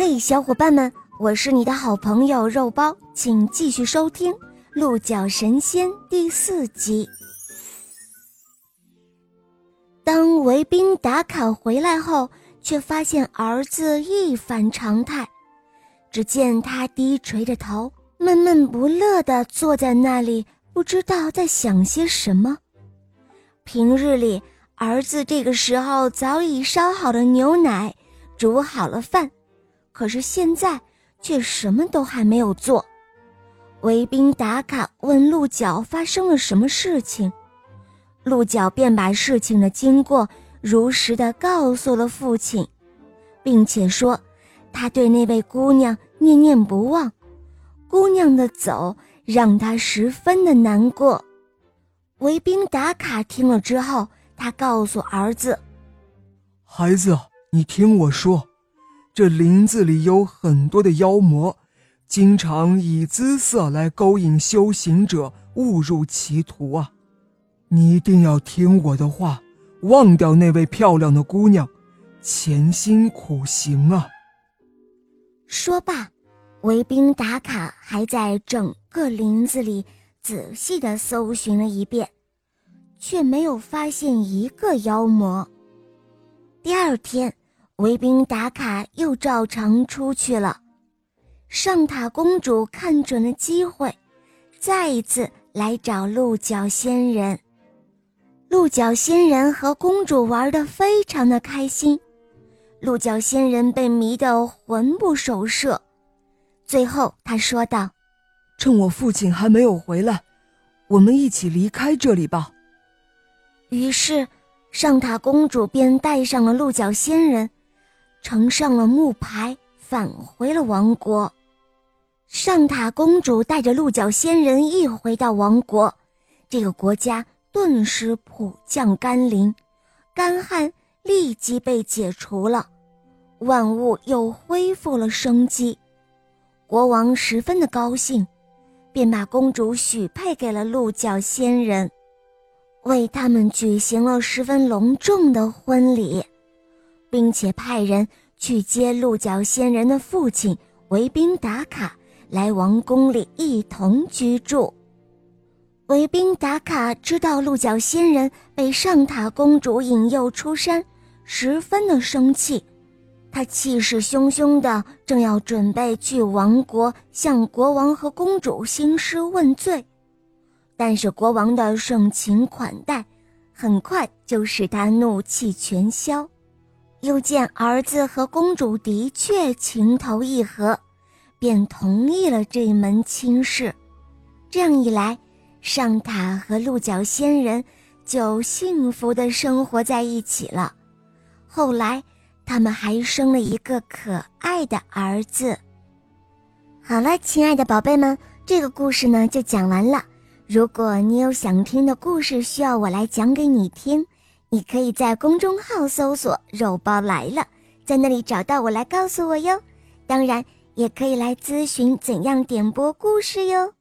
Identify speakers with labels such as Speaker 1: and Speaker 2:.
Speaker 1: 嘿，小伙伴们，我是你的好朋友肉包，请继续收听《鹿角神仙》第四集。当维宾达卡回来后，却发现儿子一反常态。只见他低垂着头，闷闷不乐地坐在那里，不知道在想些什么。平日里，儿子这个时候早已烧好了牛奶，煮好了饭。可是现在却什么都还没有做。维宾达卡问鹿角发生了什么事情，鹿角便把事情的经过如实的告诉了父亲，并且说他对那位姑娘念念不忘，姑娘的走让他十分的难过。维宾达卡听了之后，他告诉儿子：“
Speaker 2: 孩子，你听我说。”这林子里有很多的妖魔，经常以姿色来勾引修行者误入歧途啊！你一定要听我的话，忘掉那位漂亮的姑娘，潜心苦行啊！
Speaker 1: 说罢，维宾达卡还在整个林子里仔细的搜寻了一遍，却没有发现一个妖魔。第二天。卫兵达卡又照常出去了。上塔公主看准了机会，再一次来找鹿角仙人。鹿角仙人和公主玩得非常的开心，鹿角仙人被迷得魂不守舍。最后，他说道：“
Speaker 2: 趁我父亲还没有回来，我们一起离开这里吧。”
Speaker 1: 于是，上塔公主便带上了鹿角仙人。乘上了木牌，返回了王国。上塔公主带着鹿角仙人一回到王国，这个国家顿时普降甘霖，干旱立即被解除了，万物又恢复了生机。国王十分的高兴，便把公主许配给了鹿角仙人，为他们举行了十分隆重的婚礼。并且派人去接鹿角仙人的父亲维宾达卡来王宫里一同居住。维宾达卡知道鹿角仙人被上塔公主引诱出山，十分的生气，他气势汹汹的正要准备去王国向国王和公主兴师问罪，但是国王的盛情款待，很快就使他怒气全消。又见儿子和公主的确情投意合，便同意了这门亲事。这样一来，上塔和鹿角仙人就幸福的生活在一起了。后来，他们还生了一个可爱的儿子。好了，亲爱的宝贝们，这个故事呢就讲完了。如果你有想听的故事，需要我来讲给你听。你可以在公众号搜索“肉包来了”，在那里找到我来告诉我哟。当然，也可以来咨询怎样点播故事哟。